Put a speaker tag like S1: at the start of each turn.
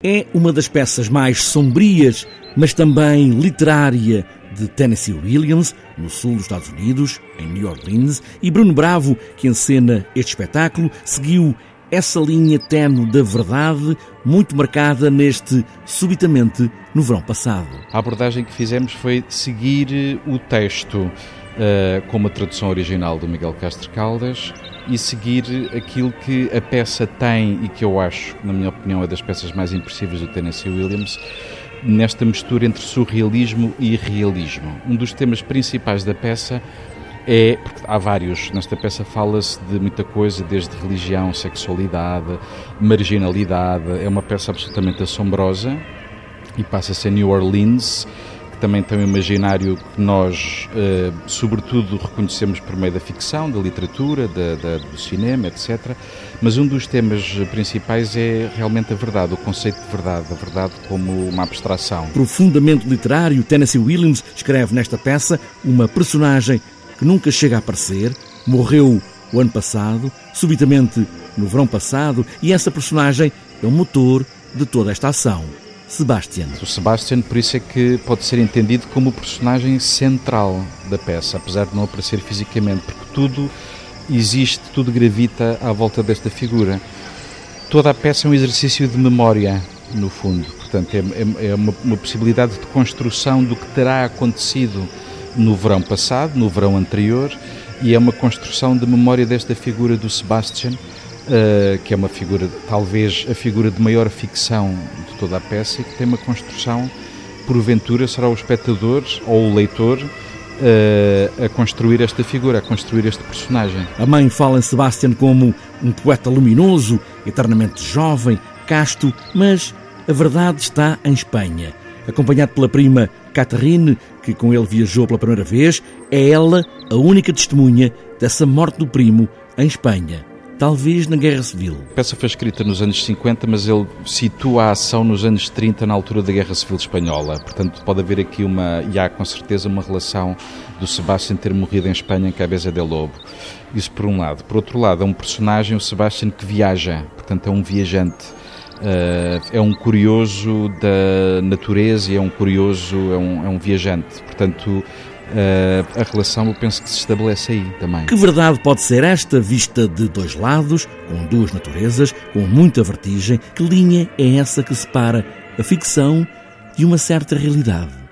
S1: É uma das peças mais sombrias, mas também literária de Tennessee Williams, no sul dos Estados Unidos, em New Orleans, e Bruno Bravo, que encena este espetáculo, seguiu essa linha tenue da verdade, muito marcada neste Subitamente no verão passado.
S2: A abordagem que fizemos foi seguir o texto uh, com uma tradução original do Miguel Castro Caldas e seguir aquilo que a peça tem e que eu acho, na minha opinião, é das peças mais impressíveis do Tennessee Williams, nesta mistura entre surrealismo e realismo. Um dos temas principais da peça é, porque há vários, nesta peça fala-se de muita coisa, desde religião, sexualidade, marginalidade, é uma peça absolutamente assombrosa e passa-se em New Orleans, também tem um imaginário que nós, eh, sobretudo, reconhecemos por meio da ficção, da literatura, da, da, do cinema, etc. Mas um dos temas principais é realmente a verdade, o conceito de verdade, a verdade como uma abstração.
S1: Profundamente literário, Tennessee Williams escreve nesta peça uma personagem que nunca chega a aparecer, morreu o ano passado, subitamente no verão passado, e essa personagem é o motor de toda esta ação. Sebastian.
S2: O Sebastian, por isso é que pode ser entendido como o personagem central da peça, apesar de não aparecer fisicamente, porque tudo existe, tudo gravita à volta desta figura. Toda a peça é um exercício de memória, no fundo. Portanto, é, é, é uma, uma possibilidade de construção do que terá acontecido no verão passado, no verão anterior, e é uma construção de memória desta figura do Sebastian, uh, que é uma figura, talvez a figura de maior ficção de toda a peça, e que tem uma construção, porventura será o espectador ou o leitor uh, a construir esta figura, a construir este personagem.
S1: A mãe fala em Sebastian como um poeta luminoso, eternamente jovem, casto, mas a verdade está em Espanha. Acompanhado pela prima Catherine, que com ele viajou pela primeira vez, é ela a única testemunha dessa morte do primo em Espanha talvez na Guerra Civil.
S2: A peça foi escrita nos anos 50, mas ele situa a ação nos anos 30, na altura da Guerra Civil Espanhola. Portanto, pode haver aqui uma, e há com certeza, uma relação do Sebastián ter morrido em Espanha em Cabeça de Lobo. Isso por um lado. Por outro lado, é um personagem, o Sebastián, que viaja, portanto, é um viajante. Uh, é um curioso da natureza e é um curioso, é um, é um viajante. Portanto, a relação eu penso que se estabelece aí também.
S1: Que verdade pode ser esta vista de dois lados, com duas naturezas, com muita vertigem? Que linha é essa que separa a ficção de uma certa realidade?